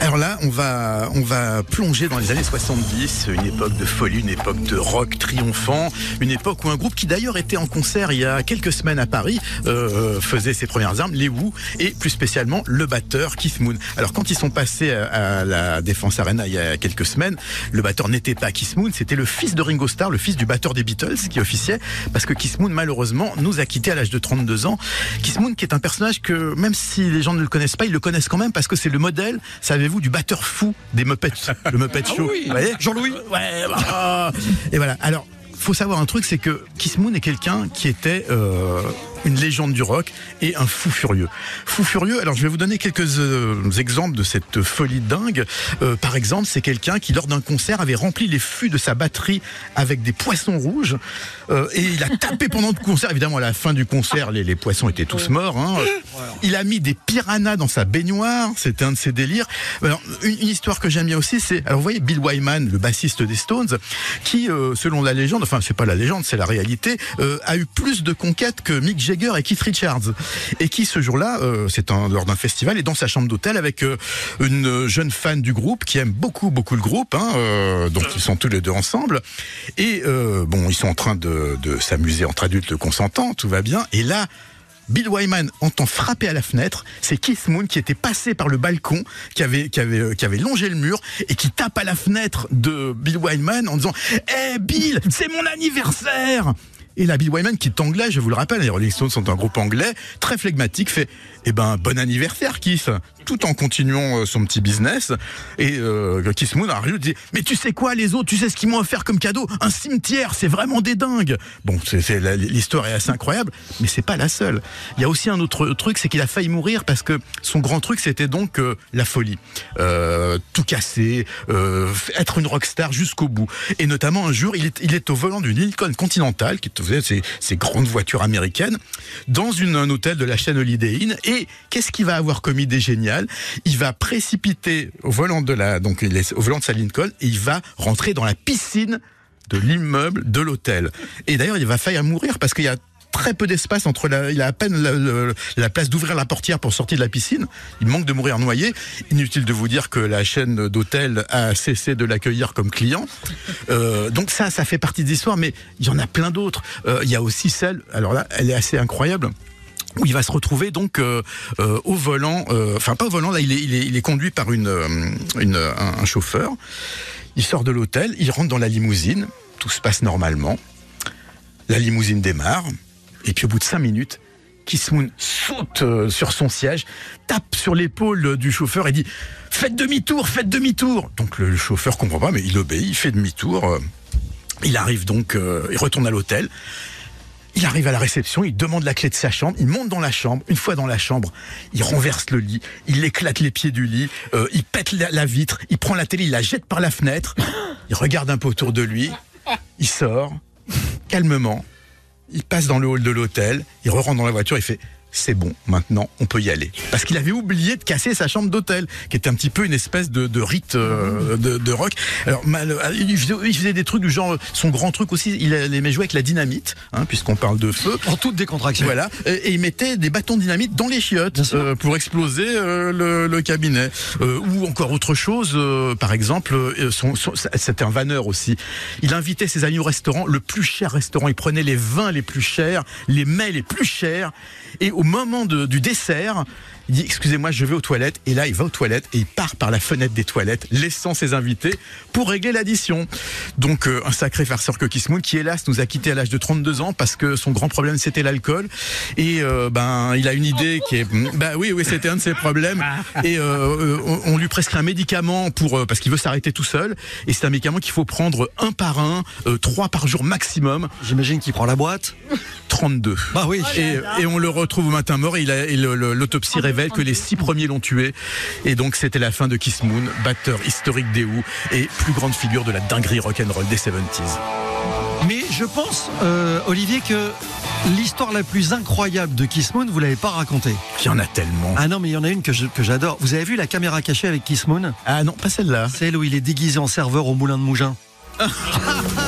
Alors là, on va, on va plonger dans les années 70, une époque de folie, une époque de rock triomphant, une époque où un groupe qui d'ailleurs était en concert il y a quelques semaines à Paris euh, faisait ses premières armes, les Who, et plus spécialement le batteur Keith Moon. Alors quand ils sont passés à, la Défense Arena il y a quelques semaines, le batteur n'était pas Keith Moon, c'était le fils de Ringo Starr, le fils du batteur des Beatles qui officiait, parce que Keith Moon malheureusement nous a quittés à l'âge de 32 ans. Keith Moon qui est un personnage que même si les gens ne le connaissent pas, ils le connaissent quand même parce que c'est le modèle, savez-vous, du batteur fou des Muppets, le Muppet Show. Vous voyez Jean-Louis Ouais, bah, et voilà. Alors, faut savoir un truc, c'est que Kiss Moon est quelqu'un qui était euh, une légende du rock et un fou furieux. Fou furieux. Alors, je vais vous donner quelques euh, exemples de cette folie dingue. Euh, par exemple, c'est quelqu'un qui, lors d'un concert, avait rempli les fûts de sa batterie avec des poissons rouges euh, et il a tapé pendant le concert. Évidemment, à la fin du concert, les, poissons étaient tous morts. Hein. Il a mis des piranhas dans sa baignoire. C'était un de ses délires. Une, histoire que j'aime bien aussi, c'est, alors vous voyez, Bill Wyman, le bassiste des Stones, qui, selon la légende, enfin c'est pas la légende, c'est la réalité, a eu plus de conquêtes que Mick Jagger et Keith Richards, et qui ce jour-là, euh, c'est lors d'un festival, est dans sa chambre d'hôtel avec euh, une jeune fan du groupe qui aime beaucoup beaucoup le groupe, hein, euh, donc ils sont tous les deux ensemble, et euh, bon, ils sont en train de, de s'amuser entre adultes consentants, tout va bien, et là. Bill Wyman entend frapper à la fenêtre. C'est Keith Moon qui était passé par le balcon, qui avait, qui avait, qui avait longé le mur et qui tape à la fenêtre de Bill Wyman en disant Eh Bill, c'est mon anniversaire et là, Bill Wyman, qui est anglais, je vous le rappelle, les Rolling Stones sont un groupe anglais, très flegmatique, fait Eh ben, bon anniversaire, Keith tout en continuant euh, son petit business. Et euh, Keith Moon et dit Mais tu sais quoi, les autres, tu sais ce qu'ils m'ont offert comme cadeau? Un cimetière, c'est vraiment des dingues Bon, l'histoire est assez incroyable, mais c'est pas la seule. Il y a aussi un autre truc, c'est qu'il a failli mourir parce que son grand truc, c'était donc euh, la folie. Euh, tout casser, être une rockstar jusqu'au bout. Et notamment, un jour, il est, il est au volant d'une Lincoln Continental, qui savez, ces, ces grandes voitures américaines, dans un hôtel de la chaîne Holiday Inn. Et qu'est-ce qu'il va avoir comme idée Il va précipiter au volant de la, donc il au volant de sa Lincoln, et il va rentrer dans la piscine de l'immeuble de l'hôtel. Et d'ailleurs, il va faillir mourir parce qu'il y a très peu d'espace entre la, il a à peine la, place d'ouvrir la portière pour sortir de la piscine. Il manque de mourir noyé. Inutile de vous dire que la chaîne d'hôtel a cessé de l'accueillir comme client. Euh, donc ça, ça fait partie des histoires, mais il y en a plein d'autres. Euh, il y a aussi celle, alors là, elle est assez incroyable où il va se retrouver donc euh, euh, au volant, euh, enfin pas au volant, là il est, conduit par un, chauffeur. Il sort de l'hôtel, il rentre dans la limousine, tout se passe normalement. La limousine démarre, et puis au bout de cinq minutes, Kiss Moon saute sur son siège, tape sur l'épaule du chauffeur et dit Faites demi-tour, faites demi-tour Donc le, chauffeur comprend pas, mais il obéit, il fait demi-tour. il arrive donc, il retourne à l'hôtel. Il arrive à la réception, il demande la clé de sa chambre, il monte dans la chambre. Une fois dans la chambre, il renverse le lit, il éclate les pieds du lit, euh, il pète la, vitre, il prend la télé, il la jette par la fenêtre, il regarde un peu autour de lui, il sort calmement, il passe dans le hall de l'hôtel, il re rentre dans la voiture, il fait c'est bon, maintenant on peut y aller. Parce qu'il avait oublié de casser sa chambre d'hôtel, qui était un petit peu une espèce de, de rite euh, de, de rock. Alors euh, il, faisait, il faisait des trucs du genre, son grand truc aussi, il aimait jouer avec la dynamite, hein, puisqu'on parle de feu. En toute décontraction. Voilà, et, il mettait des bâtons de dynamite dans les chiottes euh, pour exploser euh, le, le cabinet. Euh, ou encore autre chose, euh, par exemple, euh, son- son- c'était un vanneur aussi. Il invitait ses amis au restaurant, le plus cher restaurant. Il prenait les vins les plus chers, les mets les plus chers. Et au moment de- du dessert, il dit excusez-moi, je vais aux toilettes. Et là, il va aux toilettes et il part par la fenêtre des toilettes, laissant ses invités pour régler l'addition. Donc euh, un sacré farceur que Kiss Moon, qui hélas nous a quitté à l'âge de 32 ans parce que son grand problème c'était l'alcool. Et euh, ben il a une idée qui est, bah oui oui c'était un de ses problèmes. Et euh, on, on lui prescrit un médicament pour parce qu'il veut s'arrêter tout seul. Et c'est un médicament qu'il faut prendre un par un, trois par jour maximum. J'imagine qu'il prend la boîte. 32. Bah oui. Et, et on le retrouve au matin mort et, il a- et le- le- l'autopsie révèle que les six premiers l'ont tué. Et donc c'était la fin de Kiss Moon, batteur historique des Who et plus grande figure de la dinguerie rock'n'roll des 70s. Mais je pense, euh, Olivier, que L'histoire la plus incroyable de Kiss Moon, vous l'avez pas racontée. Il y en a tellement. Ah non, mais il y en a une que j'adore. Vous avez vu la caméra cachée avec Kiss Moon? Ah non, pas celle-là. Celle où il est déguisé en serveur au moulin de Mougin.